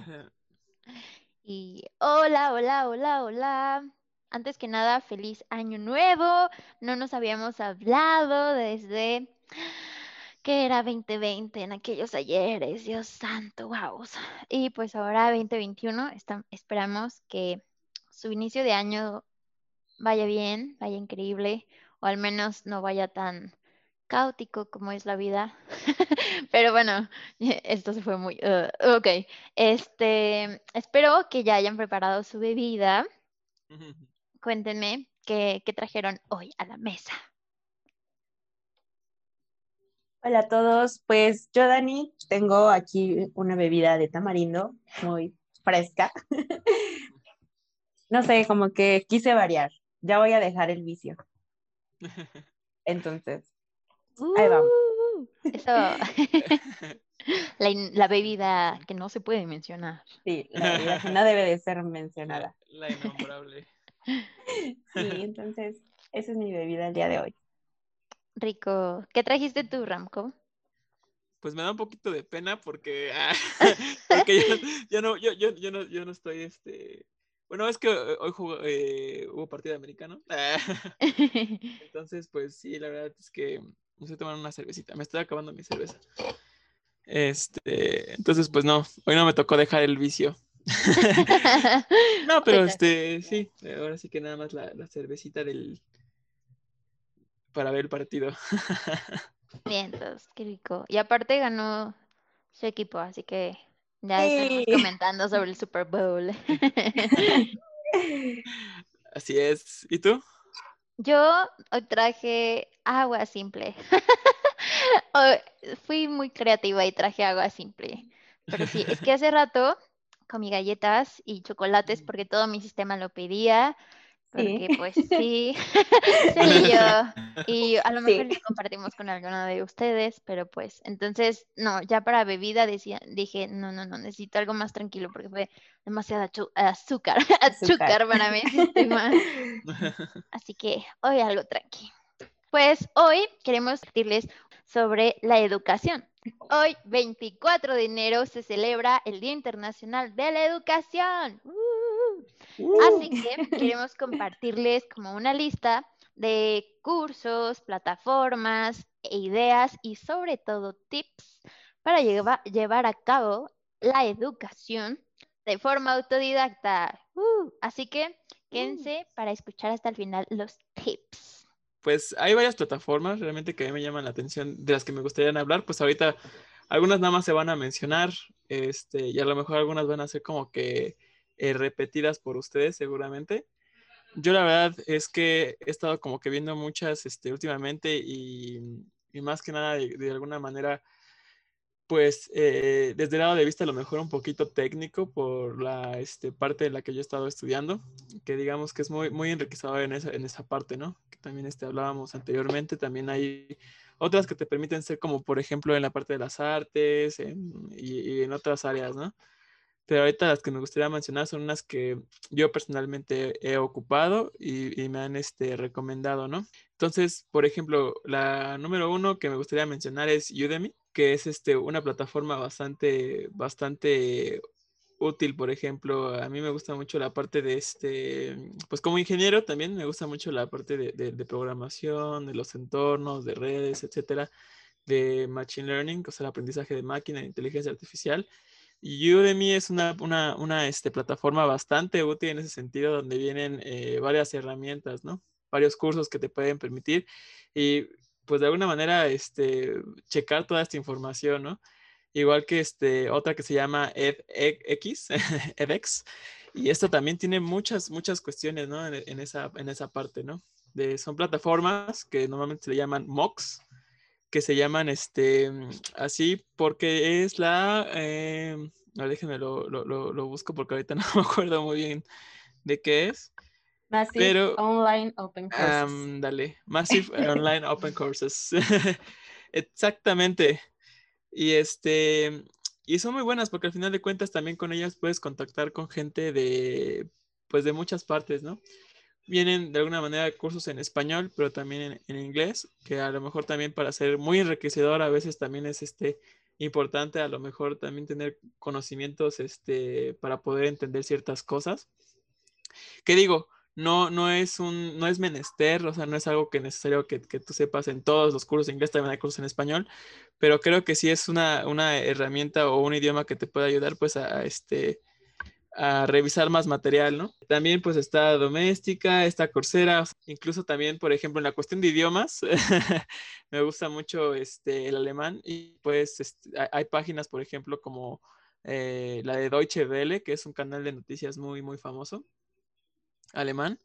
Y hola, hola, hola, hola. Antes que nada, feliz año nuevo. No nos habíamos hablado desde que era 2020 en aquellos ayeres. Dios santo, wow. Y pues ahora 2021, estam- esperamos que su inicio de año vaya bien, vaya increíble, o al menos no vaya tan caótico como es la vida. Pero bueno, esto se fue muy... uh, ok, este, espero que ya hayan preparado su bebida. Cuéntenme qué, qué trajeron hoy a la mesa. Hola a todos, pues yo Dani tengo aquí una bebida de tamarindo muy fresca. No sé, como que quise variar. Ya voy a dejar el vicio. Entonces, Ahí vamos. Eso, la, la bebida que no se puede mencionar. sí, la bebida que no debe de ser mencionada. La innombrable. Sí, entonces, esa es mi bebida el día de hoy. Rico. ¿Qué trajiste tú, Ramco? Pues me da un poquito de pena porque, ah, porque yo, yo no, yo, yo, yo no, yo no estoy, este, bueno, es que eh, hoy jugó, eh, hubo partido americano, entonces, pues sí, la verdad es que me estoy tomando una cervecita, me estoy acabando mi cerveza. Este, entonces, pues no, hoy no me tocó dejar el vicio. No, pero este, sí, ahora sí que nada más la, la cervecita del, para ver el partido. Vientos, qué rico. Y aparte ganó su equipo, así que ya estaremos Sí. comentando sobre el Super Bowl. Así es. ¿Y tú? Yo hoy traje agua simple. Fui muy creativa y traje agua simple. Pero sí, es que hace rato comí galletas y chocolates porque todo mi sistema lo pedía. Porque Sí. pues sí, sí, yo. Y a lo Sí. mejor lo compartimos con alguno de ustedes, pero pues entonces, no, ya para bebida decía, dije, no, no, no, necesito algo más tranquilo porque fue demasiada achu- azúcar, azúcar para mi sistema. Así que hoy algo tranqui. Pues hoy queremos decirles sobre la educación. Hoy, 24 de enero, se celebra el Día Internacional de la Educación. ¡Uh! Así que queremos compartirles como una lista de cursos, plataformas e ideas y sobre todo tips para lleva- llevar a cabo la educación de forma autodidacta. ¡Uh! Así que quédense para escuchar hasta el final los tips. Pues hay varias plataformas realmente que a mí me llaman la atención, de las que me gustaría hablar. Pues ahorita algunas nada más se van a mencionar, este, y a lo mejor algunas van a ser como que eh, repetidas por ustedes seguramente. Yo la verdad es que he estado como que viendo muchas este, últimamente y, más que nada de alguna manera, pues eh, desde el lado de vista a lo mejor un poquito técnico por la este, parte en la que yo he estado estudiando, que digamos que es muy, muy enriquecedor en esa, en esa parte, ¿no? Que también este, hablábamos anteriormente, también hay otras que te permiten ser como por ejemplo en la parte de las artes y en otras áreas, ¿no? Pero ahorita las que me gustaría mencionar son unas que yo personalmente he ocupado y, y me han este, recomendado, ¿no? Entonces, por ejemplo, la número uno que me gustaría mencionar es Udemy, que es este, una plataforma bastante, bastante útil, por ejemplo, a mí me gusta mucho la parte de este, pues como ingeniero también me gusta mucho la parte de, de- programación, de los entornos, de redes, etcétera, de machine learning, o sea, el aprendizaje de máquina, de inteligencia artificial. Y Udemy es una, una, una este, plataforma bastante útil en ese sentido, donde vienen eh, varias herramientas, ¿no? Varios cursos que te pueden permitir y pues de alguna manera este, checar toda esta información, ¿no? Igual que este, otra que se llama Ed, edX, edX, y esto también tiene muchas, muchas cuestiones, ¿no? En, esa, en esa parte, ¿no? De, son plataformas que normalmente se llaman MOOCs, que se llaman este así porque es la eh, déjenme lo, lo, lo, busco porque ahorita no me acuerdo muy bien de qué es. Massive Online Open Courses. dale, Massive Online Open Courses. Exactamente. Y este, y son muy buenas porque al final de cuentas también con ellas puedes contactar con gente de, pues de muchas partes, ¿no? Vienen de alguna manera cursos en español, pero también en, inglés, que a lo mejor también para ser muy enriquecedor a veces también es este importante a lo mejor también tener conocimientos este para poder entender ciertas cosas. Que digo, no, no es un, no es menester, o sea, no es algo que necesario que, que, tú sepas en todos los cursos de inglés, también hay cursos en español, pero creo que sí es una, una herramienta o un idioma que te puede ayudar pues a, este a revisar más material, ¿no? También pues está doméstica, está Coursera, incluso también, por ejemplo, en la cuestión de idiomas, me gusta mucho este, el alemán y pues este, hay páginas, por ejemplo, como eh, la de Deutsche Welle, que es un canal de noticias muy, muy famoso, alemán,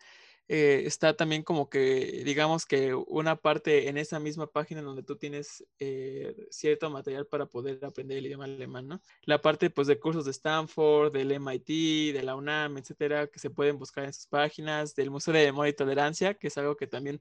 eh, está también como que, digamos que una parte en esa misma página donde tú tienes eh, cierto material para poder aprender el idioma alemán, ¿no? La parte pues de cursos de Stanford, del MIT, de la UNAM, etcétera, que se pueden buscar en sus páginas, del Museo de Memoria y Tolerancia, que es algo que también,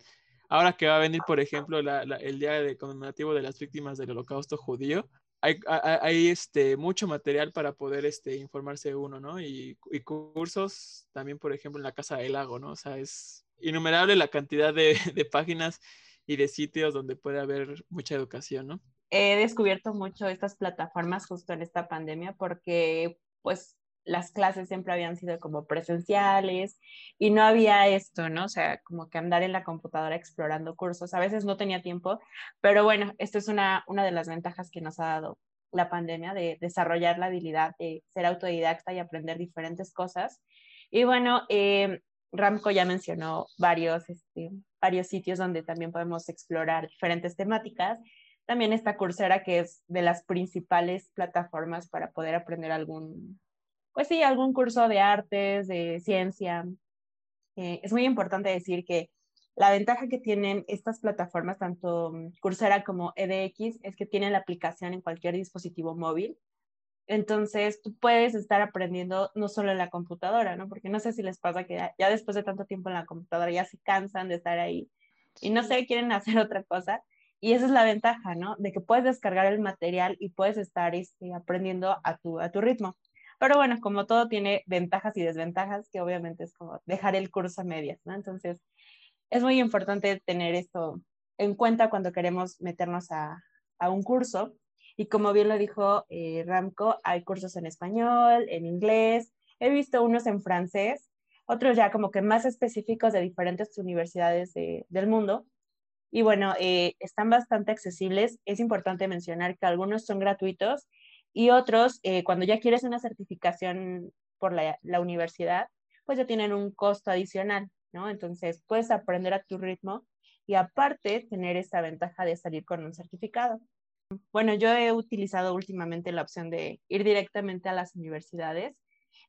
ahora que va a venir, por ejemplo, el día de conmemorativo de las víctimas del holocausto judío, hay, este, mucho material para poder este, informarse uno, ¿no? Y, cursos también, por ejemplo, en la Casa del Lago, ¿no? O sea, es innumerable la cantidad de, de páginas y de sitios donde puede haber mucha educación, ¿no? He descubierto mucho estas plataformas justo en esta pandemia porque, pues, las clases siempre habían sido como presenciales y no había esto, ¿no? O sea, como que andar en la computadora explorando cursos. A veces no tenía tiempo, pero bueno, esto es una, una de las ventajas que nos ha dado la pandemia de desarrollar la habilidad de ser autodidacta y aprender diferentes cosas. Y bueno, eh, Ramco ya mencionó varios, este, varios sitios donde también podemos explorar diferentes temáticas. También está Coursera, que es de las principales plataformas para poder aprender algún pues sí, algún curso de artes, de ciencia. Eh, es muy importante decir que la ventaja que tienen estas plataformas, tanto mm, Coursera como EDX, es que tienen la aplicación en cualquier dispositivo móvil. Entonces, tú puedes estar aprendiendo no solo en la computadora, ¿no? Porque no sé si les pasa que ya, después de tanto tiempo en la computadora ya se cansan de estar ahí y no sé, quieren hacer otra cosa. Y esa es la ventaja, ¿no? De que puedes descargar el material y puedes estar este, aprendiendo a tu, a tu ritmo. Pero bueno, como todo tiene ventajas y desventajas, que obviamente es como dejar el curso a medias, ¿no? Entonces, es muy importante tener esto en cuenta cuando queremos meternos a, a un curso. Y como bien lo dijo eh, Ramco, hay cursos en español, en inglés, he visto unos en francés, otros ya como que más específicos de diferentes universidades de, del mundo. Y bueno, eh, están bastante accesibles. Es importante mencionar que algunos son gratuitos y otros, eh, cuando ya quieres una certificación por la, la, universidad, pues ya tienen un costo adicional, ¿no? Entonces puedes aprender a tu ritmo y aparte tener esa ventaja de salir con un certificado. Bueno, yo he utilizado últimamente la opción de ir directamente a las universidades.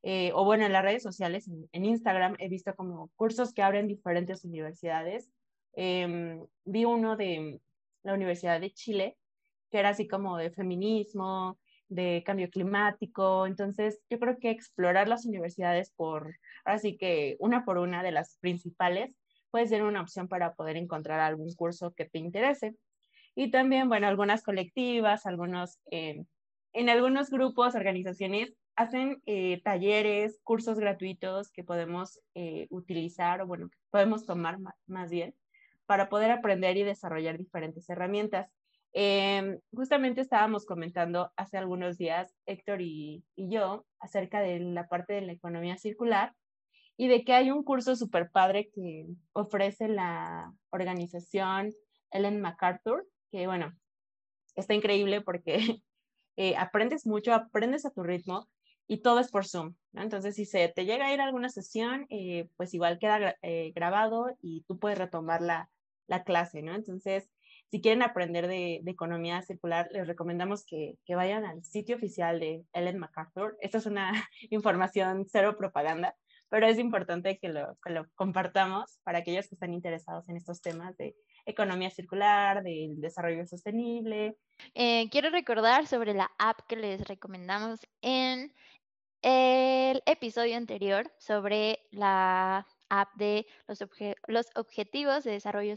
Eh, o bueno, en las redes sociales, en, Instagram, he visto como cursos que abren diferentes universidades. Em, vi uno de la Universidad de Chile, que era así como de feminismo, de cambio climático. Entonces, yo creo que explorar las universidades por, así que una por una de las principales, puede ser una opción para poder encontrar algún curso que te interese. Y también, bueno, algunas colectivas, algunos, eh, en algunos grupos, organizaciones, hacen eh, talleres, cursos gratuitos que podemos eh, utilizar o, bueno, podemos tomar más bien para poder aprender y desarrollar diferentes herramientas. Em, justamente estábamos comentando hace algunos días, Héctor y, yo, acerca de la parte de la economía circular y de que hay un curso súper padre que ofrece la organización Ellen MacArthur, que bueno, está increíble porque eh, aprendes mucho, aprendes a tu ritmo y todo es por Zoom. Entonces, si se te llega a ir a alguna sesión, eh, pues igual queda eh, grabado y tú puedes retomar la, la clase, ¿no? Entonces, si quieren aprender de, economía circular, les recomendamos que, vayan al sitio oficial de Ellen MacArthur. Esta es una información cero propaganda, pero es importante que lo, que lo compartamos para aquellos que están interesados en estos temas de economía circular, del desarrollo sostenible. Eh, quiero recordar sobre la app que les recomendamos en el episodio anterior sobre la de los, Objetivos de Desarrollo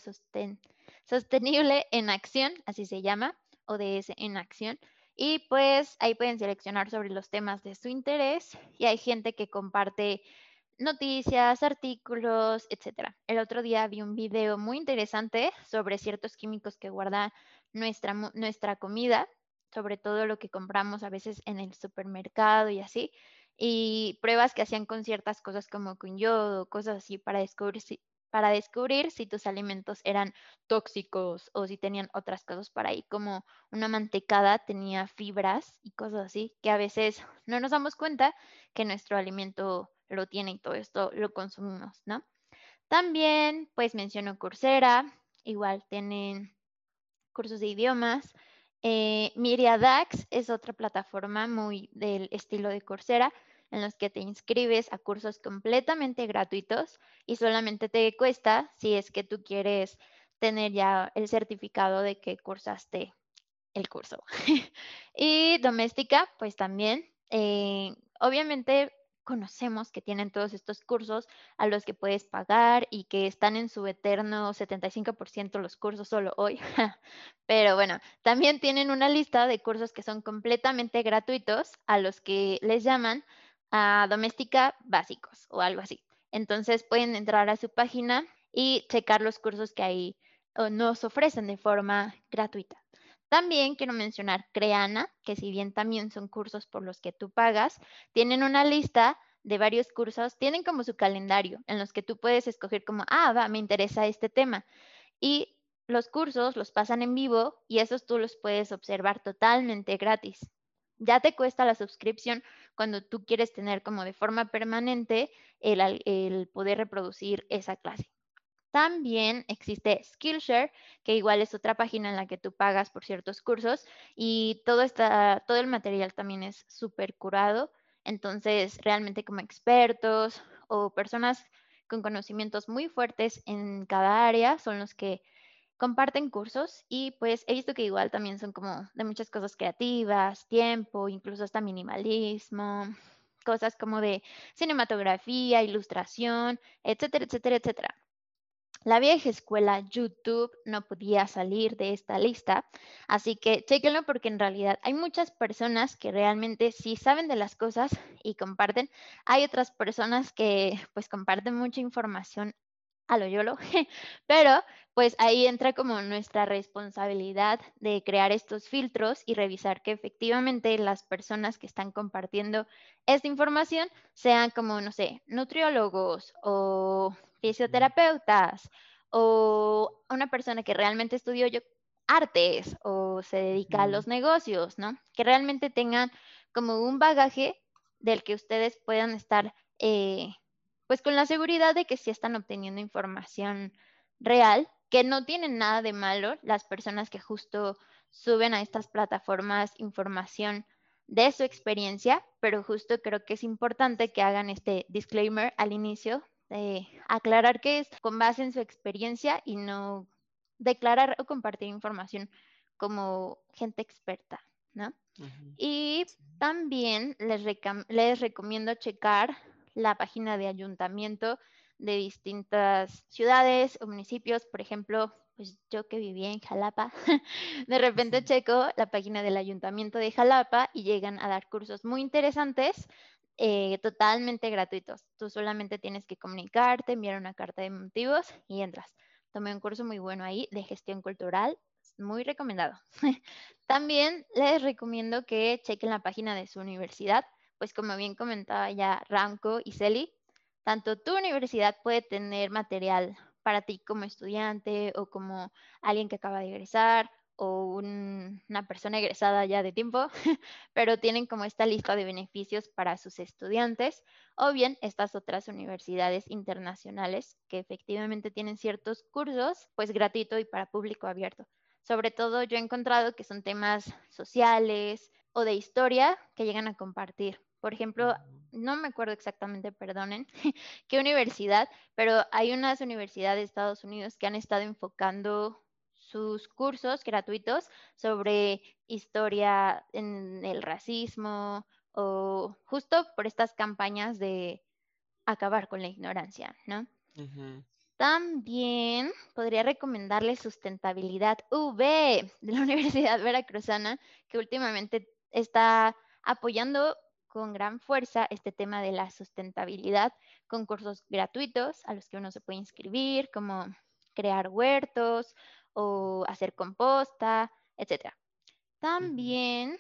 Sostenible en Acción, así se llama, ODS en Acción. Y pues ahí pueden seleccionar sobre los temas de su interés y hay gente que comparte noticias, artículos, etc. El otro día vi un video muy interesante sobre ciertos químicos que guarda nuestra, nuestra comida, sobre todo lo que compramos a veces en el supermercado y así, y pruebas que hacían con ciertas cosas como con cosas así para descubrir si, para descubrir si tus alimentos eran tóxicos o si tenían otras cosas para ahí, como una mantecada tenía fibras y cosas así, que a veces no nos damos cuenta que nuestro alimento lo tiene y todo esto lo consumimos, ¿no? También, pues menciono Coursera, igual tienen cursos de idiomas. Eh, Miriadax es otra plataforma muy del estilo de Coursera, en los que te inscribes a cursos completamente gratuitos y solamente te cuesta si es que tú quieres tener ya el certificado de que cursaste el curso. y doméstica, pues también, eh, obviamente conocemos que tienen todos estos cursos a los que puedes pagar y que están en su eterno 75% los cursos solo hoy. Pero bueno, también tienen una lista de cursos que son completamente gratuitos a los que les llaman a doméstica básicos o algo así. Entonces pueden entrar a su página y checar los cursos que ahí nos ofrecen de forma gratuita. También quiero mencionar Creana, que si bien también son cursos por los que tú pagas, tienen una lista de varios cursos, tienen como su calendario en los que tú puedes escoger como, ah, va, me interesa este tema. Y los cursos los pasan en vivo y esos tú los puedes observar totalmente gratis. Ya te cuesta la suscripción cuando tú quieres tener como de forma permanente el, poder reproducir esa clase. También existe Skillshare, que igual es otra página en la que tú pagas por ciertos cursos y todo, está, todo el material también es súper curado. Entonces, realmente como expertos o personas con conocimientos muy fuertes en cada área son los que comparten cursos y pues he visto que igual también son como de muchas cosas creativas, tiempo, incluso hasta minimalismo, cosas como de cinematografía, ilustración, etcétera, etcétera, etcétera. La vieja escuela YouTube no podía salir de esta lista, así que chequenlo porque en realidad hay muchas personas que realmente sí saben de las cosas y comparten. Hay otras personas que pues comparten mucha información a lo YOLO, pero pues ahí entra como nuestra responsabilidad de crear estos filtros y revisar que efectivamente las personas que están compartiendo esta información sean como, no sé, nutriólogos o fisioterapeutas o una persona que realmente estudió yo artes o se dedica a los negocios, ¿no? Que realmente tengan como un bagaje del que ustedes puedan estar eh, pues con la seguridad de que sí están obteniendo información real, que no tienen nada de malo las personas que justo suben a estas plataformas información de su experiencia, pero justo creo que es importante que hagan este disclaimer al inicio de aclarar que es con base en su experiencia y no declarar o compartir información como gente experta, ¿no? Y también les, les recomiendo checar la página de ayuntamiento de distintas ciudades o municipios. Por ejemplo, pues yo que vivía en Jalapa, de repente checo la página del ayuntamiento de Jalapa y llegan a dar cursos muy interesantes, eh, totalmente gratuitos. Tú solamente tienes que comunicarte, enviar una carta de motivos y entras. Tomé un curso muy bueno ahí de gestión cultural, muy recomendado. También les recomiendo que chequen la página de su universidad pues como bien comentaba ya Ramco y Celi, tanto tu universidad puede tener material para ti como estudiante o como alguien que acaba de egresar o una persona egresada ya de tiempo, pero tienen como esta lista de beneficios para sus estudiantes o bien estas otras universidades internacionales que efectivamente tienen ciertos cursos pues gratuito y para público abierto. Sobre todo yo he encontrado que son temas sociales o de historia que llegan a compartir. Por ejemplo, no me acuerdo exactamente, perdonen, qué universidad, pero hay unas universidades de Estados Unidos que han estado enfocando sus cursos gratuitos sobre historia en el racismo o justo por estas campañas de acabar con la ignorancia, ¿no? También podría recomendarles Sustentabilidad V de la Universidad Veracruzana, que últimamente está apoyando con gran fuerza este tema de la sustentabilidad con cursos gratuitos a los que uno se puede inscribir, como crear huertos o hacer composta, etc. También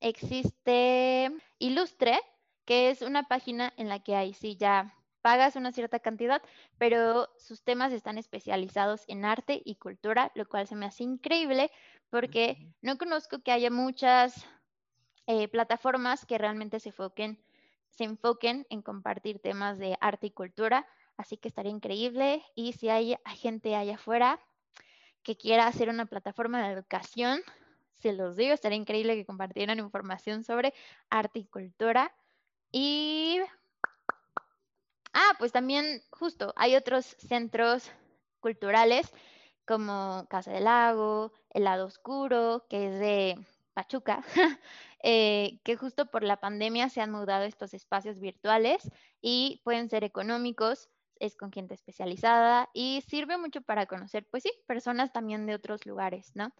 existe Ilustre, que es una página en la que ahí sí ya pagas una cierta cantidad, pero sus temas están especializados en arte y cultura, lo cual se me hace increíble porque no conozco que haya muchas eh, plataformas que realmente se enfoquen, se enfoquen en compartir temas de arte y cultura, así que estaría increíble. Y si hay, gente allá afuera quiera hacer una plataforma de educación, se los digo, estaría increíble que compartieran información sobre arte y cultura. Y, ah, pues también justo hay otros centros culturales como Casa del Lago, El Lado Oscuro, que es de Pachuca, eh, que justo por la pandemia se han mudado estos espacios virtuales y pueden ser económicos, es con gente especializada y sirve mucho para conocer, pues sí, personas también de otros lugares, ¿no?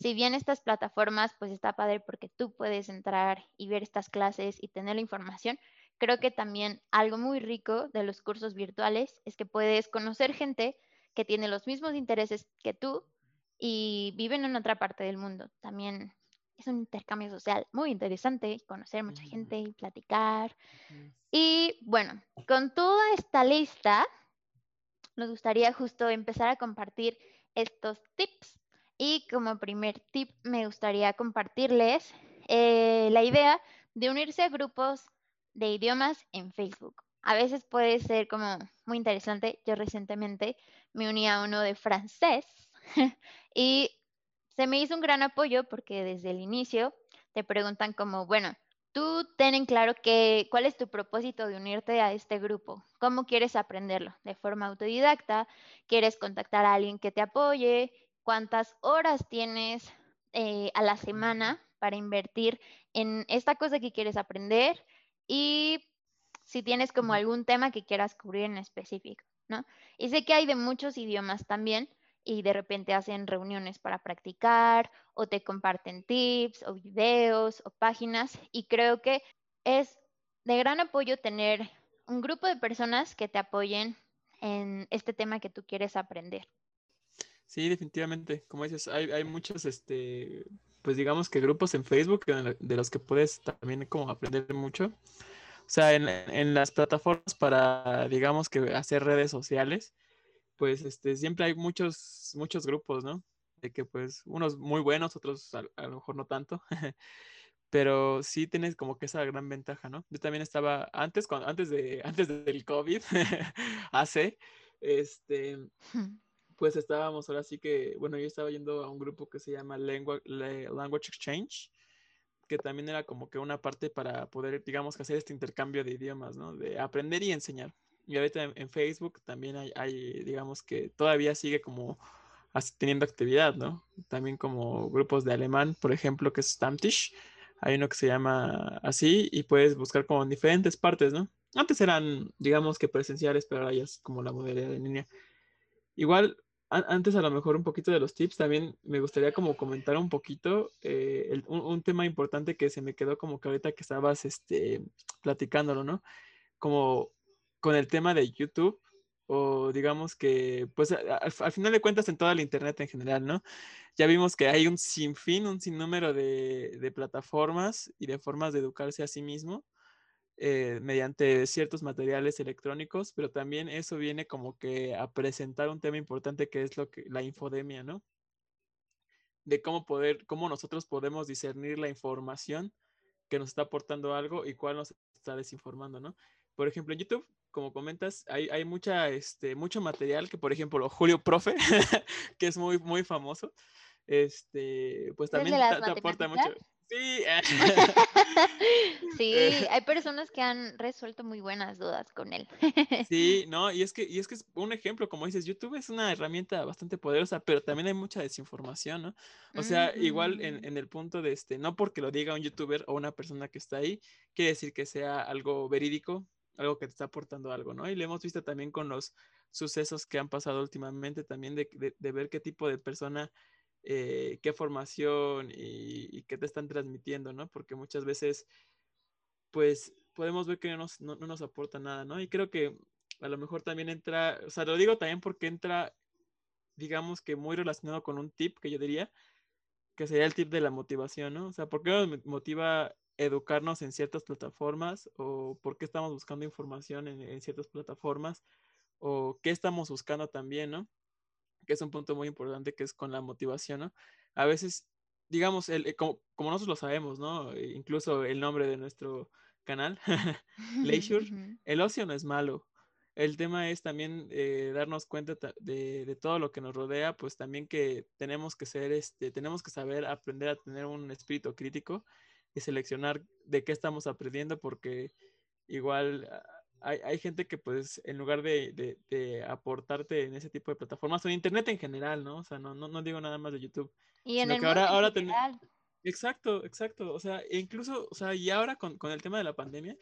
Si bien estas plataformas, pues está padre porque tú puedes entrar y ver estas clases y tener la información, creo que también algo muy rico de los cursos virtuales es que puedes conocer gente que tiene los mismos intereses que tú y viven en otra parte del mundo. También es un intercambio social muy interesante, conocer mucha gente y platicar. Y bueno, con toda esta lista, nos gustaría justo empezar a compartir estos tips. Y como primer tip, me gustaría compartirles eh, la idea de unirse a grupos de idiomas en Facebook. A veces puede ser como muy interesante. Yo recientemente me uní a uno de francés y se me hizo un gran apoyo porque desde el inicio te preguntan como, bueno, tú ten en claro que, cuál es tu propósito de unirte a este grupo, cómo quieres aprenderlo, de forma autodidacta, quieres contactar a alguien que te apoye, cuántas horas tienes eh, a la semana para invertir en esta cosa que quieres aprender y si tienes como algún tema que quieras cubrir en específico, ¿no? Y sé que hay de muchos idiomas también, y de repente hacen reuniones para practicar o te comparten tips o videos o páginas y creo que es de gran apoyo tener un grupo de personas que te apoyen en este tema que tú quieres aprender. Sí, definitivamente. Como dices, hay, hay muchos, este, pues digamos que grupos en Facebook de los que puedes también como aprender mucho. O sea, en, en las plataformas para, digamos que hacer redes sociales, pues este, siempre hay muchos, muchos grupos, ¿no? De que pues unos muy buenos, otros a, lo mejor no tanto, pero sí tienes como que esa gran ventaja, ¿no? Yo también estaba antes, cuando, antes, de, antes del COVID, hace, este, pues estábamos ahora sí que, bueno, yo estaba yendo a un grupo que se llama Language Exchange, que también era como que una parte para poder, digamos, hacer este intercambio de idiomas, ¿no? De aprender y enseñar. Y ahorita en, Facebook también hay, digamos que todavía sigue como teniendo actividad, ¿no? También como grupos de alemán, por ejemplo, que es Stammtisch. Hay uno que se llama así y puedes buscar como en diferentes partes, ¿no? Antes eran, digamos que presenciales, pero ahora ya es como la modalidad en línea. Igual, antes a lo mejor un poquito de los tips, también me gustaría como comentar un poquito eh, un, un, tema importante que se me quedó como que ahorita que estabas este, platicándolo, ¿no? Como con el tema de YouTube o digamos que, pues al, final de cuentas en toda la Internet en general, ¿no? Ya vimos que hay un sinfín, un sinnúmero de, de plataformas y de formas de educarse a sí mismo eh, mediante ciertos materiales electrónicos, pero también eso viene como que a presentar un tema importante que es lo que la infodemia, ¿no? De cómo poder, cómo nosotros podemos discernir la información que nos está aportando algo y cuál nos está desinformando, ¿no? Por ejemplo, en YouTube como comentas, hay, hay mucha, este, mucho material que, por ejemplo, Julio Profe, que es muy, muy famoso, este, pues también te, aporta mucho. Sí. Sí, Eh. hay personas que han resuelto muy buenas dudas con él. Sí, no, y es que, y es que es un ejemplo, como dices, YouTube es una herramienta bastante poderosa, pero también hay mucha desinformación, ¿no? O sea, igual en, en el punto de este, no porque lo diga un youtuber o una persona que está ahí, quiere decir que sea algo verídico, algo que te está aportando algo, ¿no? Y lo hemos visto también con los sucesos que han pasado últimamente, también de, de- de ver qué tipo de persona, eh, qué formación y, y qué te están transmitiendo, ¿no? Porque muchas veces pues podemos ver que no nos, no, no nos aporta nada, ¿no? Y creo que a lo mejor también entra, o sea, lo digo también porque entra, digamos que muy relacionado con un tip que yo diría, que sería el tip de la motivación, ¿no? O sea, ¿por qué nos mo- motiva educarnos en ciertas plataformas? ¿O por qué estamos buscando información en, en ciertas plataformas? ¿O qué estamos buscando también, ¿no? Que es un punto muy importante que es con la motivación, ¿no? A veces, digamos, el, eh, como, como nosotros lo sabemos, ¿no? E Incluso el nombre de nuestro canal, Leisure, el ocio no es malo. El tema es también eh, darnos cuenta ta- de, de todo lo que nos rodea, pues también que tenemos que ser, este, tenemos que saber aprender a tener un espíritu crítico y seleccionar de qué estamos aprendiendo, porque igual ah, hay, hay gente que pues en lugar de, de- de aportarte en ese tipo de plataformas o en internet en general, ¿no? O sea, no, no, no digo nada más de YouTube, Y en el que ahora, en ahora ten-. Exacto, exacto. O sea, e incluso, o sea, y ahora con, con el tema de la pandemia,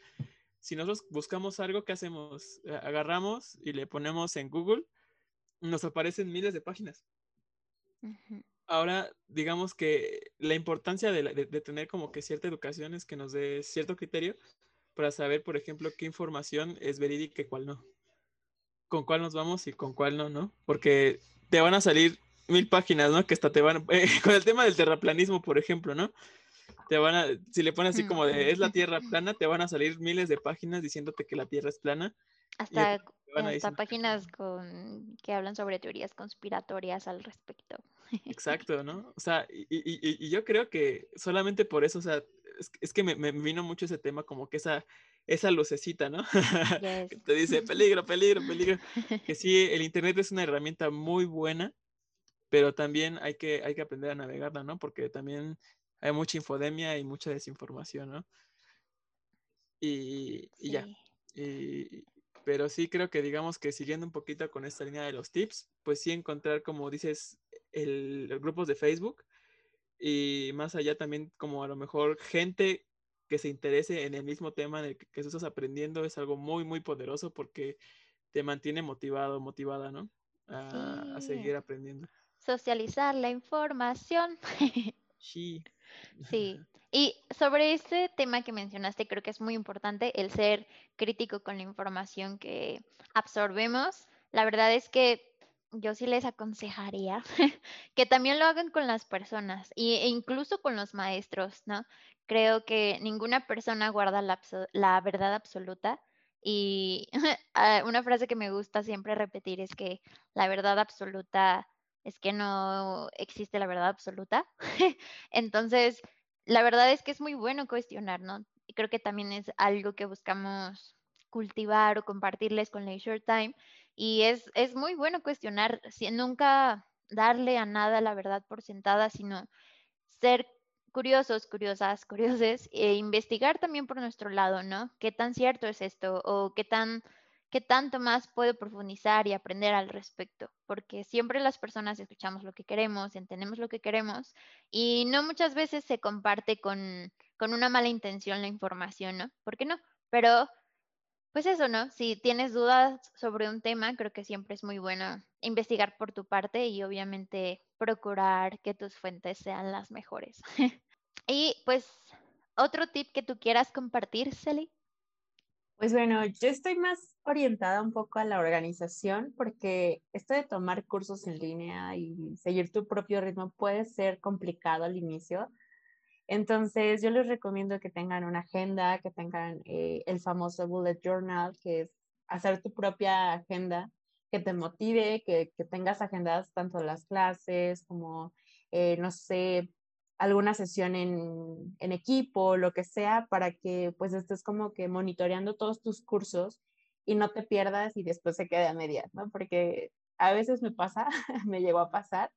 si nosotros buscamos algo, ¿qué hacemos? Agarramos y le ponemos en Google, nos aparecen miles de páginas. Ahora, digamos que la importancia de, la- de- de tener como que cierta educación es que nos dé cierto criterio para saber, por ejemplo, qué información es verídica y cuál no. Con cuál nos vamos y con cuál no, ¿no? Porque te van a salir mil páginas, ¿no? Que hasta te van, eh, con el tema del terraplanismo, por ejemplo, ¿no? Te van a, si le pones así como de es la Tierra plana, te van a salir miles de páginas diciéndote que la Tierra es plana. Hasta, hasta páginas con que hablan sobre teorías conspiratorias al respecto. Exacto, ¿no? O sea, y, y- y- yo creo que solamente por eso, o sea, es, es que me, me vino mucho ese tema, como que esa, esa lucecita, ¿no? Yes. que te dice peligro, peligro, peligro. Que sí, el Internet es una herramienta muy buena, pero también hay que, hay que aprender a navegarla, ¿no? Porque también hay mucha infodemia y mucha desinformación, ¿no? Y, y ya. Y- pero sí creo que digamos que siguiendo un poquito con esta línea de los tips, pues sí encontrar, como dices, el, los grupos de Facebook y más allá también como a lo mejor gente que se interese en el mismo tema en el que, que tú estás aprendiendo es algo muy, muy poderoso porque te mantiene motivado, motivada, ¿no? A, a seguir aprendiendo. Socializar la información. Sí. Sí, y sobre este tema que mencionaste, creo que es muy importante el ser crítico con la información que absorbemos. La verdad es que yo sí les aconsejaría que también lo hagan con las personas e incluso con los maestros, ¿no? Creo que ninguna persona guarda la, la verdad absoluta y ah, una frase que me gusta siempre repetir es que la verdad absoluta es que no existe la verdad absoluta. Entonces, la verdad es que es muy bueno cuestionar, ¿no? Y creo que también es algo que buscamos cultivar o compartirles con Leisure Time. Y es, es muy bueno cuestionar, si- nunca darle a nada la verdad por sentada, sino ser curiosos, curiosas, curioses e investigar también por nuestro lado, ¿no? ¿Qué tan cierto es esto? O qué tan, qué tanto más puedo profundizar y aprender al respecto? Porque siempre las personas escuchamos lo que queremos, entendemos lo que queremos y no muchas veces se comparte con, con una mala intención la información, ¿no? ¿Por qué no? Pero pues eso, ¿no? Si tienes dudas sobre un tema, creo que siempre es muy bueno investigar por tu parte y obviamente procurar que tus fuentes sean las mejores. y pues, otro tip que tú quieras compartir, Celi. Pues bueno, yo estoy más orientada un poco a la organización porque esto de tomar cursos en línea y seguir tu propio ritmo puede ser complicado al inicio. Entonces, yo les recomiendo que tengan una agenda, que tengan eh, el famoso bullet journal, que es hacer tu propia agenda que te motive, que, que tengas agendadas tanto las clases como, eh, no sé, alguna sesión en, en equipo, lo que sea, para que pues estés como que monitoreando todos tus cursos y no te pierdas y después se quede a medias, ¿no? Porque a veces me pasa, me llegó a pasar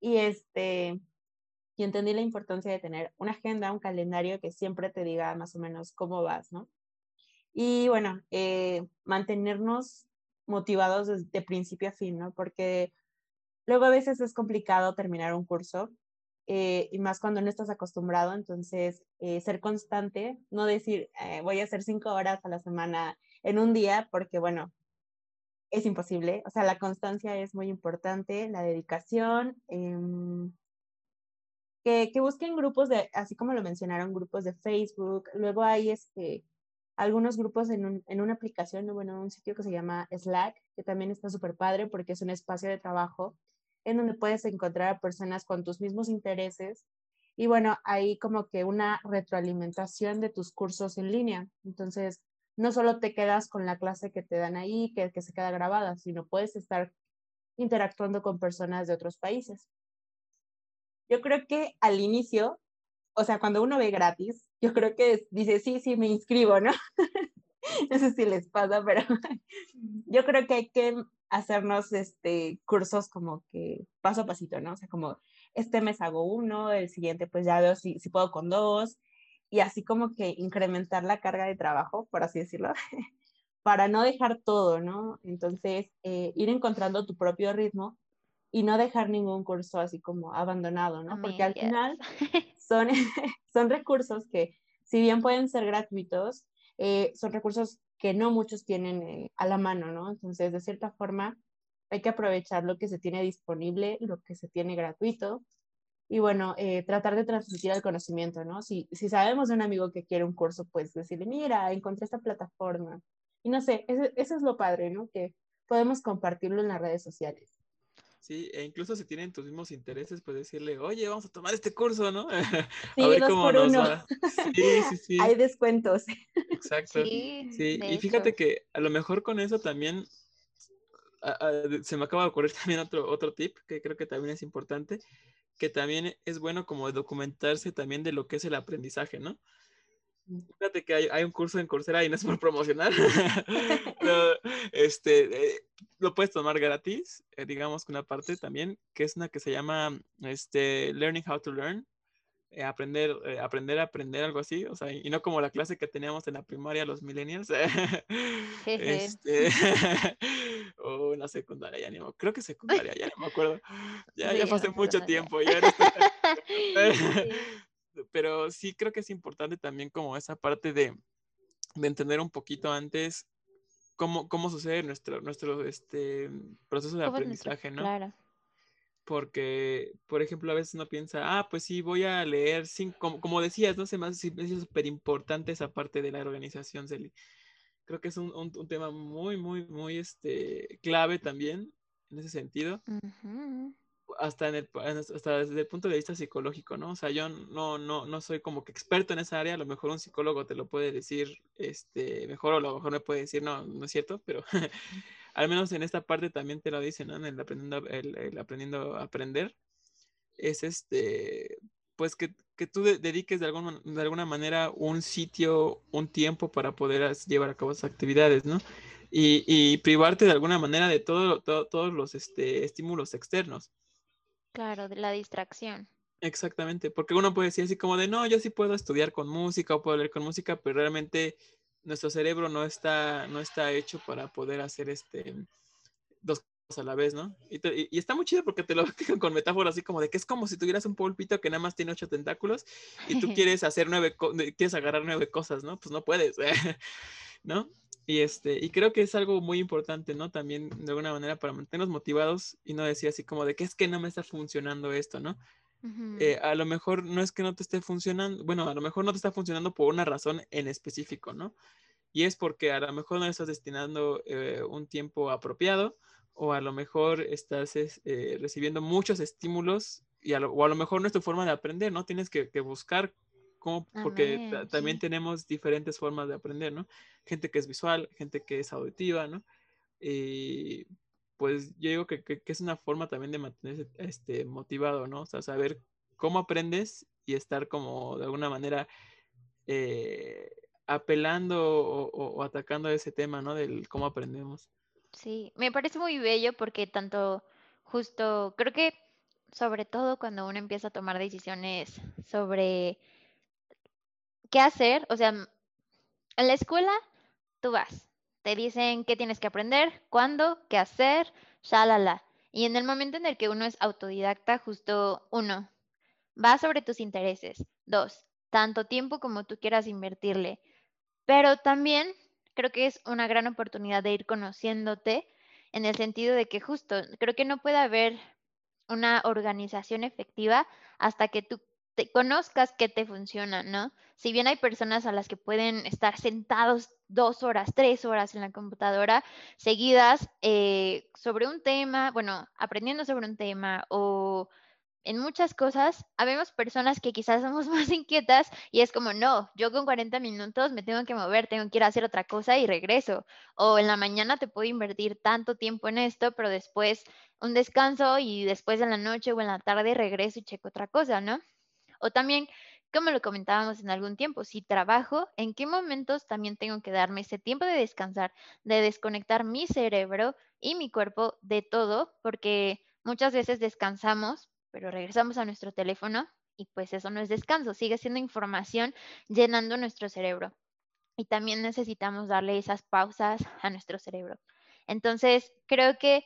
y este, y entendí la importancia de tener una agenda, un calendario que siempre te diga más o menos cómo vas, ¿no? Y bueno, eh, mantenernos motivados desde principio a fin, ¿no? Porque luego a veces es complicado terminar un curso eh, y más cuando no estás acostumbrado, entonces eh, ser constante, no decir voy a hacer cinco horas a la semana en un día, porque bueno, es imposible, o sea, la constancia es muy importante, la dedicación, em, que, que, busquen grupos de, así como lo mencionaron, grupos de Facebook, luego hay este, algunos grupos en, en una aplicación, bueno, un sitio que se llama Slack, que también está súper padre porque es un espacio de trabajo en donde puedes encontrar a personas con tus mismos intereses y bueno, hay como que una retroalimentación de tus cursos en línea. Entonces, no solo te quedas con la clase que te dan ahí, que, que se queda grabada, sino puedes estar interactuando con personas de otros países. Yo creo que al inicio, o sea, cuando uno ve gratis, yo creo que dice, sí, sí, me inscribo, ¿no? no sé si les pasa, pero yo creo que hay que hacernos este, cursos como que paso a pasito, ¿no? O sea, como este mes hago uno, el siguiente pues ya veo si, si puedo con dos, y así como que incrementar la carga de trabajo, por así decirlo, para no dejar todo, ¿no? Entonces, eh, ir encontrando tu propio ritmo y no dejar ningún curso así como abandonado, ¿no? Porque al final son, son recursos que, si bien pueden ser gratuitos, eh, son recursos que no muchos tienen eh, a la mano, ¿no? Entonces, de cierta forma, hay que aprovechar lo que se tiene disponible, lo que se tiene gratuito, y bueno, eh, tratar de transmitir el conocimiento, ¿no? Si, si sabemos de un amigo que quiere un curso, pues decirle, mira, encontré esta plataforma. Y no sé, eso, es lo padre, ¿no? Que podemos compartirlo en las redes sociales. Sí, e incluso si tienen tus mismos intereses, pues decirle, oye, vamos a tomar este curso, ¿no? Sí, a ver dos cómo por nos uno. Va. Sí, sí, sí. Hay descuentos. Exacto. Sí, sí. y fíjate que a lo mejor con eso también a, a, se me acaba de ocurrir también otro, otro tip que creo que también es importante, que también es bueno como documentarse también de lo que es el aprendizaje, ¿no? Fíjate que hay, hay, un curso en Coursera y no es por promocionar. no, este, eh, lo puedes tomar gratis, eh, digamos que una parte también, que es una que se llama este, Learning How to Learn. Eh, aprender, aprender a aprender, algo así, o sea, y no como la clase que teníamos en la primaria los millennials, este, o una secundaria, ya ni me, creo que secundaria, ya no me acuerdo, ya, ya pasé mucho tiempo, ya sí pero sí creo que es importante también como esa parte de, de entender un poquito antes cómo, cómo sucede nuestro, nuestro este, proceso de aprendizaje, ¿no? Claro. Porque, por ejemplo, a veces uno piensa, ah, pues sí, voy a leer, sin, como, como decías, no sé más, es súper importante esa parte de la organización, Celi. Creo que es un, un, un, tema muy, muy, muy este, clave también en ese sentido. Uh -huh hasta, en el, hasta desde el punto de vista psicológico, ¿no? O sea, yo no, no, no soy como que experto en esa área, a lo mejor un psicólogo te lo puede decir este, mejor o a lo mejor me puede decir, no, no es cierto, pero al menos en esta parte también te lo dicen, ¿no? En el aprendiendo, el, aprendiendo a aprender, es este, pues que, que tú de, dediques de alguna, de alguna manera un sitio, un tiempo para poder llevar a cabo esas actividades, ¿no? Y, y privarte de alguna manera de todo, todo, todos los este, estímulos externos. Claro, de la distracción. Exactamente, porque uno puede decir así como de, no, yo sí puedo estudiar con música o puedo leer con música, pero realmente nuestro cerebro no está, no está hecho para poder hacer este dos cosas a la vez, ¿no? Y, te, y, y está muy chido porque te lo explican con metáforas así como de que es como si tuvieras un pulpito que nada más tiene ocho tentáculos y tú quieres hacer nueve, quieres agarrar nueve cosas, ¿no? Pues no puedes, ¿no? Y, este, y creo que es algo muy importante, ¿no? También de alguna manera para mantenernos motivados y no decir así como de que es que no me está funcionando esto, ¿no? Uh -huh. eh, a lo mejor no es que no te esté funcionando, bueno, a lo mejor no te está funcionando por una razón en específico, ¿no? Y es porque a lo mejor no estás destinando eh, un tiempo apropiado o a lo mejor estás eh, recibiendo muchos estímulos y a lo, o a lo mejor no es tu forma de aprender, ¿no? Tienes que, que buscar cómo, porque Amén, también tenemos diferentes formas de aprender, ¿no? Gente que es visual, gente que es auditiva, ¿no? Y pues yo digo que, que, es una forma también de mantenerse este, motivado, ¿no? O sea, saber cómo aprendes y estar como de alguna manera eh, apelando o, atacando ese tema, ¿no? Del cómo aprendemos. Sí, me parece muy bello porque tanto justo, creo que sobre todo cuando uno empieza a tomar decisiones sobre qué hacer, o sea, en la escuela tú vas, te dicen qué tienes que aprender, cuándo, qué hacer, shalala. Y en el momento en el que uno es autodidacta, justo uno, va sobre tus intereses. Dos, tanto tiempo como tú quieras invertirle. Pero también creo que es una gran oportunidad de ir conociéndote en el sentido de que justo, creo que no puede haber una organización efectiva hasta que tú te conozcas qué te funciona, ¿no? Si bien hay personas a las que pueden estar sentados dos horas, tres horas en la computadora seguidas eh, sobre un tema, bueno, aprendiendo sobre un tema o en muchas cosas, habemos personas que quizás somos más inquietas y es como, no, yo con 40 minutos me tengo que mover, tengo que ir a hacer otra cosa y regreso. O en la mañana te puedo invertir tanto tiempo en esto, pero después un descanso y después en la noche o en la tarde regreso y checo otra cosa, ¿no? O también, como lo comentábamos en algún tiempo, si trabajo, ¿en qué momentos también tengo que darme ese tiempo de descansar, de desconectar mi cerebro y mi cuerpo de todo? Porque muchas veces descansamos, pero regresamos a nuestro teléfono y pues eso no es descanso, sigue siendo información llenando nuestro cerebro. Y también necesitamos darle esas pausas a nuestro cerebro. Entonces, creo que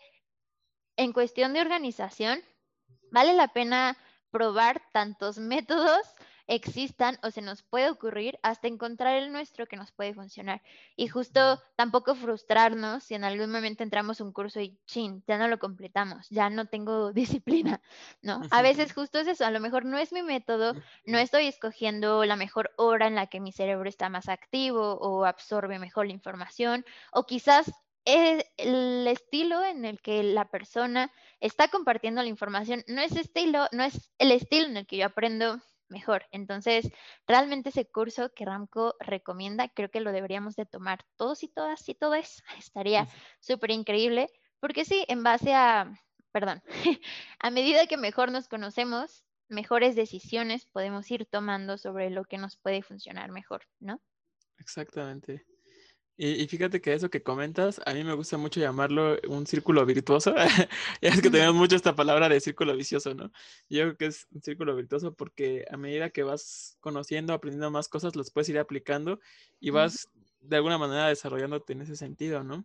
en cuestión de organización, vale la pena probar tantos métodos existan o se nos puede ocurrir hasta encontrar el nuestro que nos puede funcionar. Y justo tampoco frustrarnos si en algún momento entramos un curso y chin, ya no lo completamos, ya no tengo disciplina, ¿no? A veces justo es eso, a lo mejor no es mi método, no estoy escogiendo la mejor hora en la que mi cerebro está más activo o absorbe mejor la información, o quizás es el estilo en el que la persona está compartiendo la información no es estilo, no es el estilo en el que yo aprendo mejor. Entonces, realmente ese curso que Ramco recomienda, creo que lo deberíamos de tomar todos y todas y todas. Estaría súper increíble, porque sí, en base a, perdón, a medida que mejor nos conocemos, mejores decisiones podemos ir tomando sobre lo que nos puede funcionar mejor, ¿no? Exactamente. Y, fíjate que eso que comentas, a mí me gusta mucho llamarlo un círculo virtuoso. es que tenemos mucho esta palabra de círculo vicioso, ¿no? Yo creo que es un círculo virtuoso porque a medida que vas conociendo, aprendiendo más cosas, los puedes ir aplicando y vas de alguna manera desarrollándote en ese sentido, ¿no?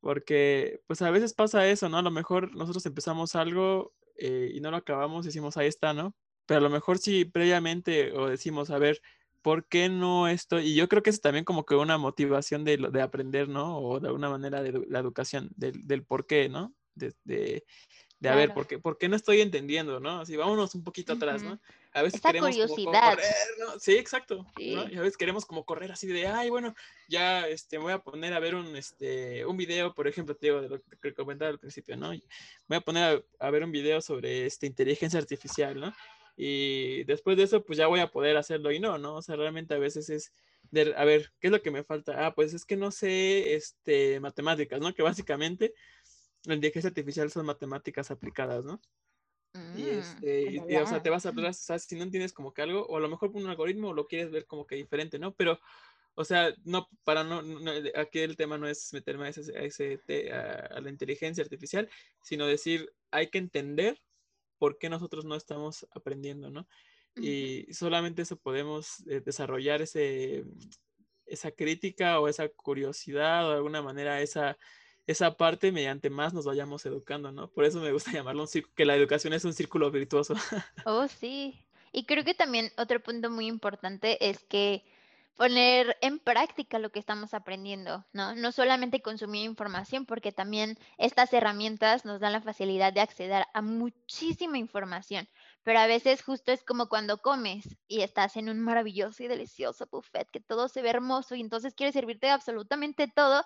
Porque pues a veces pasa eso, ¿no? A lo mejor nosotros empezamos algo eh, y no lo acabamos, decimos, ahí está, ¿no? Pero a lo mejor si previamente o decimos, a ver, ¿por qué no estoy? Y yo creo que es también como que una motivación de, de aprender, ¿no? O de alguna manera de la educación, del, del por qué, ¿no? De, de, de a ver, ¿por qué, ¿por qué, no estoy entendiendo, no? Así, vámonos un poquito atrás, ¿no? A veces queremos curiosidad. correr, ¿no? Sí, exacto. ¿no? Y a veces queremos como correr así de, ay, bueno, ya este, voy a poner a ver un, este, un video, por ejemplo, te digo, de lo que comentaba al principio, ¿no? Voy a poner a, a ver un video sobre este, inteligencia artificial, ¿no? Y después de eso pues ya voy a poder hacerlo y no, ¿no? O sea, realmente a veces es de, a ver, ¿qué es lo que me falta? Ah, pues es que no sé, este, matemáticas, ¿no? Que básicamente la inteligencia artificial son matemáticas aplicadas, ¿no? y mm, este, o sea, te vas a hablar, o sea, si no entiendes como que algo, o a lo mejor un algoritmo lo quieres ver como que diferente, ¿no? Pero, o sea, no, para no, aquí el tema no es meterme a, ese, a, ese, a la inteligencia artificial, sino decir, hay que entender por qué nosotros no estamos aprendiendo, ¿no? Y solamente eso podemos eh, desarrollar ese, esa crítica o esa curiosidad o de alguna manera esa, esa parte mediante más nos vayamos educando, ¿no? Por eso me gusta llamarlo un círculo, que la educación es un círculo virtuoso. Oh, sí. Y creo que también otro punto muy importante es que poner en práctica lo que estamos aprendiendo, ¿no? No solamente consumir información, porque también estas herramientas nos dan la facilidad de acceder a muchísima información, pero a veces justo es como cuando comes y estás en un maravilloso y delicioso buffet, que todo se ve hermoso y entonces quieres servirte absolutamente todo,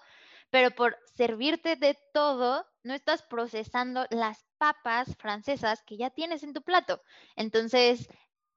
pero por servirte de todo, no estás procesando las papas francesas que ya tienes en tu plato. Entonces,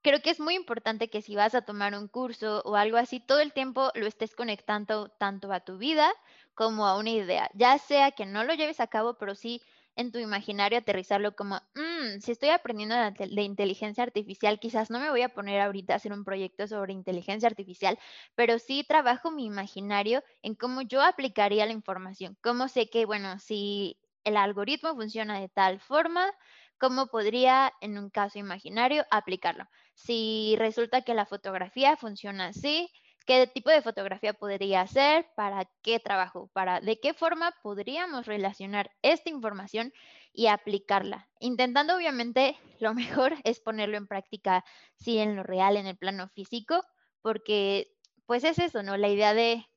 creo que es muy importante que si vas a tomar un curso o algo así, todo el tiempo lo estés conectando tanto a tu vida como a una idea, ya sea que no lo lleves a cabo, pero sí en tu imaginario aterrizarlo como, mm, si estoy aprendiendo de, inteligencia artificial, quizás no me voy a poner ahorita a hacer un proyecto sobre inteligencia artificial, pero sí trabajo mi imaginario en cómo yo aplicaría la información, cómo sé que, bueno, si el algoritmo funciona de tal forma, cómo podría, en un caso imaginario, aplicarlo. Si resulta que la fotografía funciona así, ¿qué tipo de fotografía podría ser? ¿Para qué trabajo? ¿Para de qué forma podríamos relacionar esta información y aplicarla? Intentando, obviamente, lo mejor es ponerlo en práctica, sí, en lo real, en el plano físico, porque pues es eso, ¿no? La idea de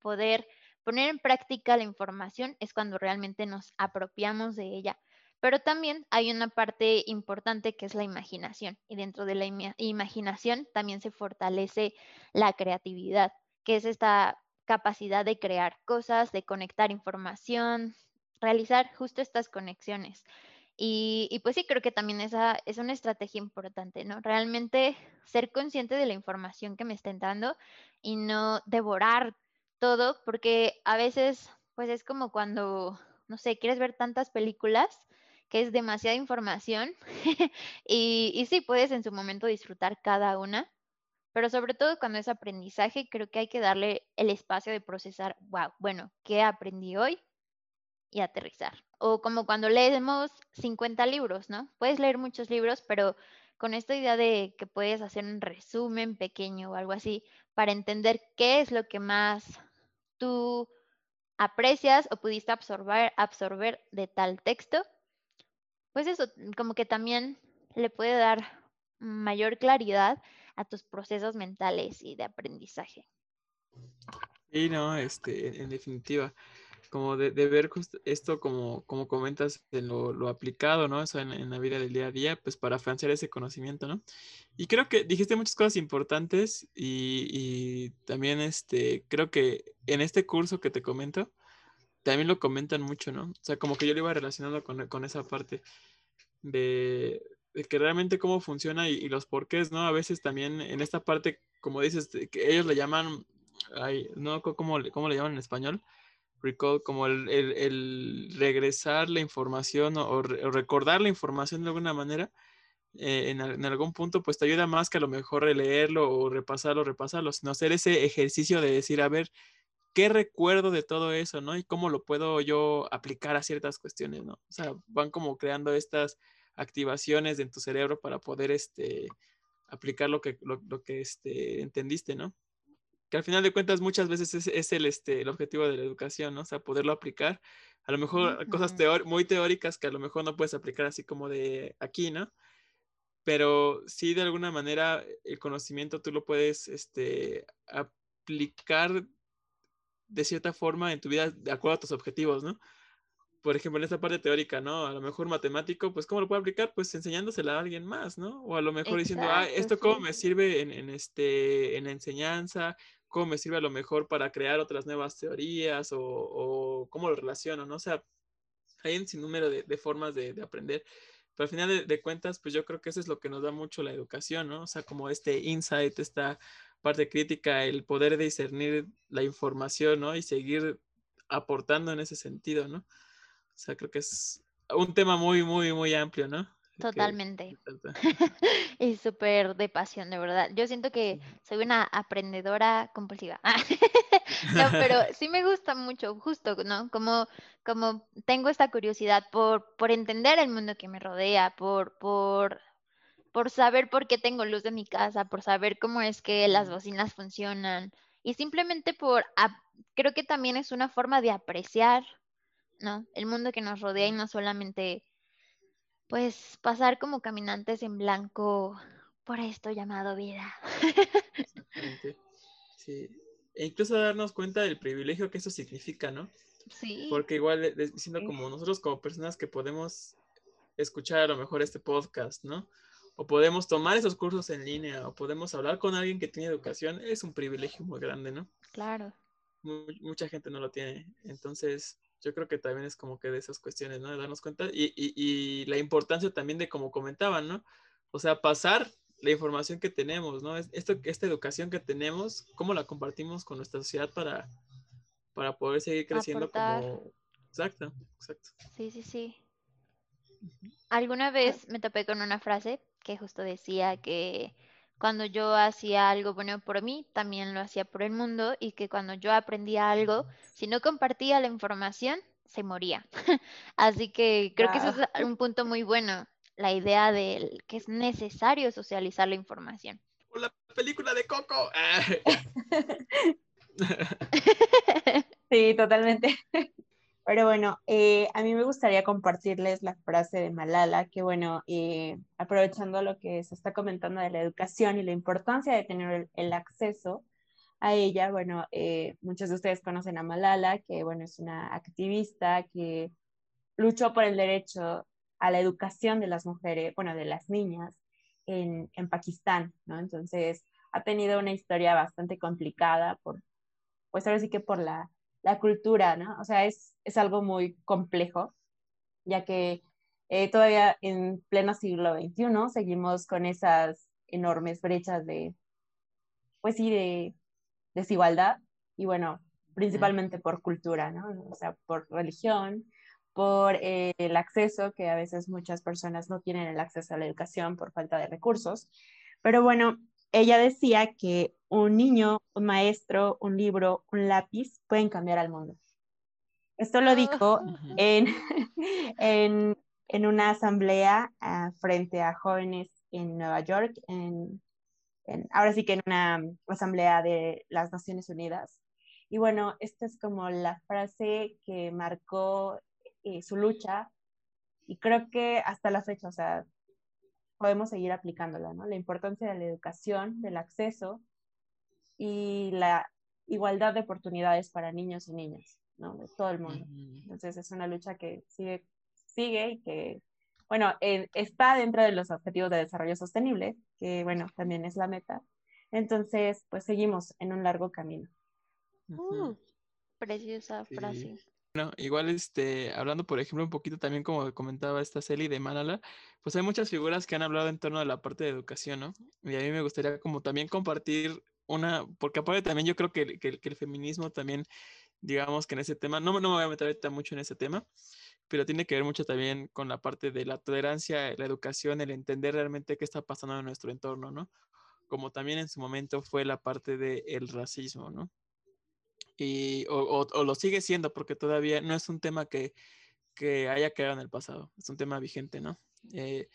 poder poner en práctica la información es cuando realmente nos apropiamos de ella. Pero también hay una parte importante que es la imaginación y dentro de la imaginación también se fortalece la creatividad, que es esta capacidad de crear cosas, de conectar información, realizar justo estas conexiones. Y, y, pues sí, creo que también esa es una estrategia importante, ¿no? Realmente ser consciente de la información que me está dando y no devorar todo, porque a veces, pues es como cuando, no sé, quieres ver tantas películas que es demasiada información y, sí, puedes en su momento disfrutar cada una, pero sobre todo cuando es aprendizaje, creo que hay que darle el espacio de procesar, wow, bueno, ¿qué aprendí hoy? Y aterrizar. O como cuando leemos 50 libros, ¿no? Puedes leer muchos libros, pero con esta idea de que puedes hacer un resumen pequeño o algo así para entender qué es lo que más tú aprecias o pudiste absorber, absorber de tal texto pues eso, como que también le puede dar mayor claridad a tus procesos mentales y de aprendizaje. Sí, no, este, en, definitiva, como de, ver esto como, como comentas en lo, aplicado, ¿no? Eso en, la vida del día a día, pues para afianzar ese conocimiento, ¿no? Y creo que dijiste muchas cosas importantes y, y también este, creo que en este curso que te comento, también lo comentan mucho, ¿no? O sea, como que yo lo iba relacionando con, con esa parte de, que realmente cómo funciona y, los porqués, ¿no? A veces también en esta parte, como dices, que ellos le llaman, ay, no, ¿cómo, ¿cómo le llaman en español? Recall, como el, el, regresar la información o, recordar la información de alguna manera. Eh, en, en, algún punto, pues te ayuda más que a lo mejor releerlo o repasarlo, repasarlo, sino hacer ese ejercicio de decir, a ver, qué recuerdo de todo eso, ¿no? Y cómo lo puedo yo aplicar a ciertas cuestiones, ¿no? O sea, van como creando estas activaciones en tu cerebro para poder este, aplicar lo que, lo, que este, entendiste, ¿no? Que al final de cuentas muchas veces es, el, este, el objetivo de la educación, ¿no? O sea, poderlo aplicar. A lo mejor cosas muy teóricas que a lo mejor no puedes aplicar así como de aquí, ¿no? Pero sí, de alguna manera, el conocimiento tú lo puedes este, aplicar de cierta forma en tu vida de acuerdo a tus objetivos, ¿no? Por ejemplo, en esta parte teórica, ¿no? A lo mejor matemático, pues ¿cómo lo puedo aplicar? Pues enseñándosela a alguien más, ¿no? O a lo mejor diciendo, ah, esto cómo me sirve en, en, este, en la enseñanza, cómo me sirve a lo mejor para crear otras nuevas teorías o, o cómo lo relaciono, ¿no? O sea, hay un sinnúmero de, de formas de, de, aprender. Pero al final de, de, cuentas, pues yo creo que eso es lo que nos da mucho la educación, ¿no? O sea, como este insight, esta parte crítica, el poder discernir la información, ¿no? Y seguir aportando en ese sentido, ¿no? O sea, creo que es un tema muy, muy, muy amplio, ¿no? Totalmente. y súper de pasión, de verdad. Yo siento que soy una aprendedora compulsiva. no, pero sí me gusta mucho, justo, ¿no? Como, como tengo esta curiosidad por, por entender el mundo que me rodea, por, por por saber por qué tengo luz de mi casa, por saber cómo es que las bocinas funcionan y simplemente por, creo que también es una forma de apreciar, ¿no? El mundo que nos rodea y no solamente, pues, pasar como caminantes en blanco por esto llamado vida. Exactamente. Sí. E incluso darnos cuenta del privilegio que eso significa, ¿no? Sí. Porque igual, diciendo como nosotros como personas que podemos escuchar a lo mejor este podcast, ¿no? O podemos tomar esos cursos en línea, o podemos hablar con alguien que tiene educación, es un privilegio muy grande, ¿no? Claro. mucha gente no lo tiene. Entonces, yo creo que también es como que de esas cuestiones, ¿no? De darnos cuenta y, y, y la importancia también de, como comentaban, ¿no? O sea, pasar la información que tenemos, ¿no? Esto, esta educación que tenemos, ¿cómo la compartimos con nuestra sociedad para, para poder seguir creciendo como... Exacto, exacto. Sí, sí, sí. Alguna vez me topé con una frase que justo decía que cuando yo hacía algo bueno por mí, también lo hacía por el mundo y que cuando yo aprendía algo, si no compartía la información, se moría. Así que creo que eso es un punto muy bueno, la idea de que es necesario socializar la información. O la película de Coco. Sí, totalmente. Pero bueno, eh, a mí me gustaría compartirles la frase de Malala, que bueno, eh, aprovechando lo que se está comentando de la educación y la importancia de tener el, acceso a ella, bueno, eh, muchos de ustedes conocen a Malala, que bueno, es una activista que luchó por el derecho a la educación de las mujeres, bueno, de las niñas en, en Pakistán, ¿no? Entonces, ha tenido una historia bastante complicada por, pues ahora sí que por la, la cultura, ¿no? O sea, es, es algo muy complejo, ya que eh, todavía en pleno siglo XXI seguimos con esas enormes brechas de, pues sí, de desigualdad, y bueno, principalmente por cultura, ¿no? O sea, por religión, por eh, el acceso, que a veces muchas personas no tienen el acceso a la educación por falta de recursos. Pero bueno, ella decía que un niño, un maestro, un libro, un lápiz pueden cambiar al mundo. Esto lo dijo Ujú. en, en, en una asamblea ah, frente a jóvenes en Nueva York, en, en- ahora sí que en una asamblea de las Naciones Unidas. Y bueno, esta es como la frase que marcó eh, su lucha y creo que hasta la fecha, o sea, podemos seguir aplicándola, ¿no? La importancia de la educación, del acceso y la igualdad de oportunidades para niños y niñas, ¿no? De todo el mundo. Entonces es una lucha que sigue, sigue y que, bueno, eh, está dentro de los objetivos de desarrollo sostenible, que bueno, también es la meta. Entonces, pues seguimos en un largo camino. Uh, preciosa Sí. frase. Bueno, igual este, hablando por ejemplo un poquito también como comentaba esta Celi de Malala, pues hay muchas figuras que han hablado en torno a la parte de educación, ¿no? Y a mí me gustaría como también compartir una, porque aparte también yo creo que, el- feminismo también, digamos que en ese tema, no, no me voy a meter ahorita mucho en ese tema, pero tiene que ver mucho también con la parte de la tolerancia, la educación, el entender realmente qué está pasando en nuestro entorno, ¿no? Como también en su momento fue la parte del racismo, ¿no? O lo sigue siendo porque todavía no es un tema que, que haya quedado en el pasado, es un tema vigente, ¿no? Eh,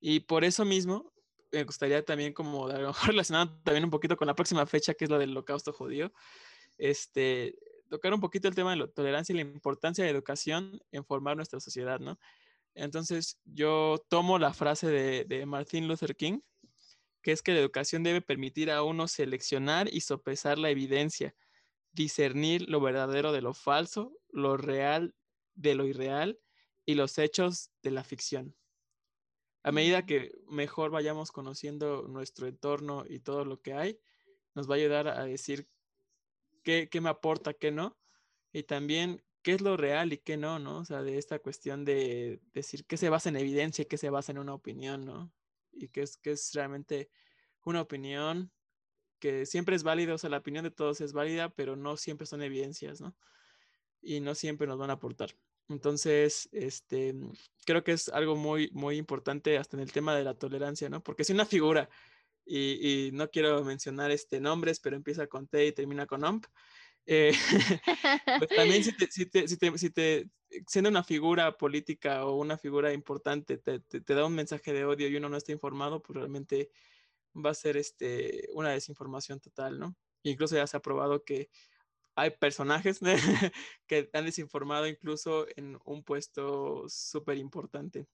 y por eso mismo me gustaría también como a lo mejor relacionado también un poquito con la próxima fecha que es la del holocausto judío, este, tocar un poquito el tema de la tolerancia y la importancia de la educación en formar nuestra sociedad, ¿no? Entonces yo tomo la frase de, de Martin Luther King, que es que la educación debe permitir a uno seleccionar y sopesar la evidencia, discernir lo verdadero de lo falso, lo real de lo irreal y los hechos de la ficción. A medida que mejor vayamos conociendo nuestro entorno y todo lo que hay, nos va a ayudar a decir qué, qué me aporta, qué no, y también qué es lo real y qué no, ¿no? O sea, de esta cuestión de decir qué se basa en evidencia y qué se basa en una opinión, ¿no? Y qué es, qué es realmente una opinión que siempre es válida, o sea, la opinión de todos es válida, pero no siempre son evidencias, ¿no? Y no siempre nos van a aportar. Entonces, este, creo que es algo muy, muy importante hasta en el tema de la tolerancia, ¿no? Porque si una figura, y, no quiero mencionar este, nombres, pero empieza con T y termina con OMP, eh, pues también si te, si te, si te, si te- siendo una figura política o una figura importante, te, te- te da un mensaje de odio y uno no está informado, pues realmente va a ser este, una desinformación total, ¿no? Incluso ya se ha probado que hay personajes que han desinformado incluso en un puesto súper importante.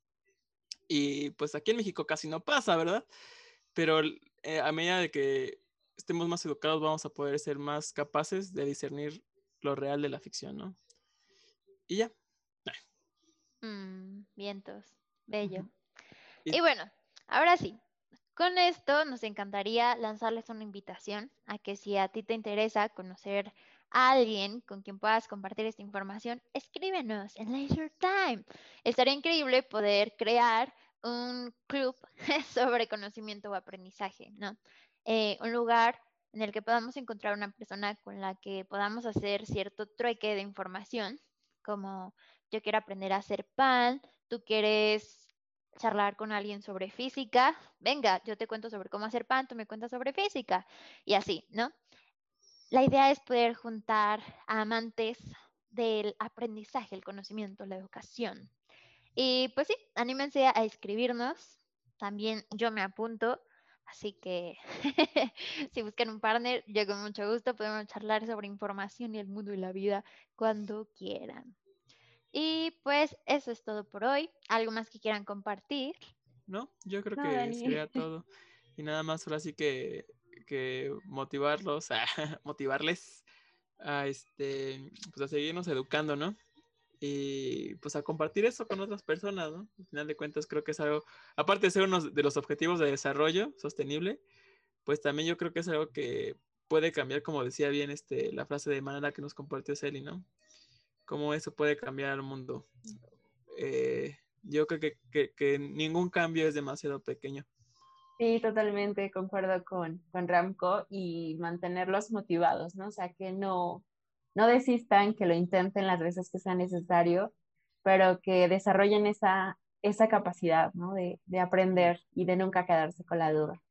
Y pues aquí en México casi no pasa, ¿verdad? Pero eh, a medida de que estemos más educados vamos a poder ser más capaces de discernir lo real de la ficción, ¿no? Y ya. Mm, vientos, bello. Y bueno, ahora sí, con esto nos encantaría lanzarles una invitación a que si a ti te interesa conocer a alguien con quien puedas compartir esta información, escríbenos en Leisure Time. Estaría increíble poder crear un club sobre conocimiento o aprendizaje, ¿no? Eh, un lugar en el que podamos encontrar una persona con la que podamos hacer cierto trueque de información, como yo quiero aprender a hacer pan, tú quieres charlar con alguien sobre física, venga, yo te cuento sobre cómo hacer pan, tú me cuentas sobre física, y así, ¿no? La idea es poder juntar a amantes del aprendizaje, el conocimiento, la educación. Y pues sí, anímense a escribirnos. También yo me apunto. Así que si buscan un partner, yo con mucho gusto podemos charlar sobre información y el mundo y la vida cuando quieran. Y pues eso es todo por hoy. ¿Algo más que quieran compartir? No, yo creo No, que Dani. sería todo. Y nada más ahora sí que, que motivarlos, a motivarles a este, pues a seguirnos educando, ¿no? Y pues a compartir eso con otras personas, ¿no? Al final de cuentas creo que es algo, aparte de ser uno de los objetivos de desarrollo sostenible, pues también yo creo que es algo que puede cambiar, como decía bien este, la frase de manera que nos compartió Celi, ¿no? Cómo eso puede cambiar el mundo. Eh, yo creo que, que- que ningún cambio es demasiado pequeño. Sí, totalmente, concuerdo con, con Ramco y mantenerlos motivados, ¿no? O sea, que no, no desistan, que lo intenten las veces que sea necesario, pero que desarrollen esa, esa capacidad, ¿no? De, de aprender y de nunca quedarse con la duda.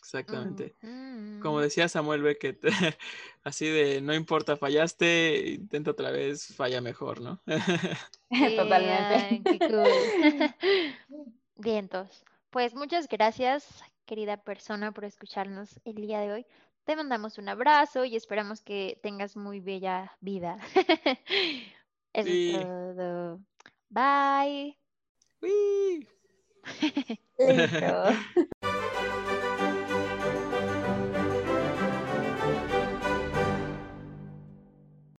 Exactamente. Mm. Como decía Samuel Beckett, así de no importa, fallaste, intenta otra vez, falla mejor, ¿no? Sí, Totalmente. ay, cool. Vientos. Pues muchas gracias, querida persona, por escucharnos el día de hoy. Te mandamos un abrazo y esperamos que tengas muy bella vida. Eso Sí. es todo. Bye. Listo.